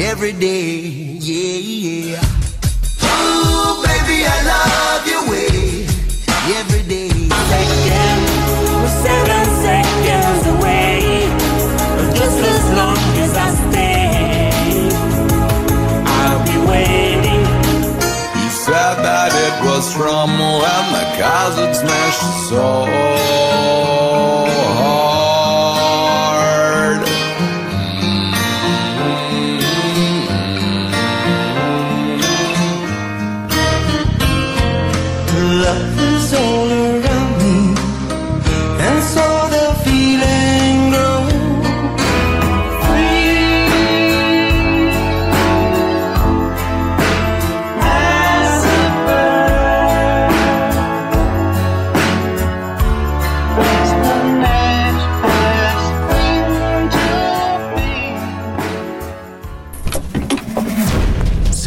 every day, yeah, yeah. Ooh, baby, I love your way every day. Second, we're seven seconds away, but just as long as I stay, I'll be waiting. He said that it was from when the cars had smashed so hard.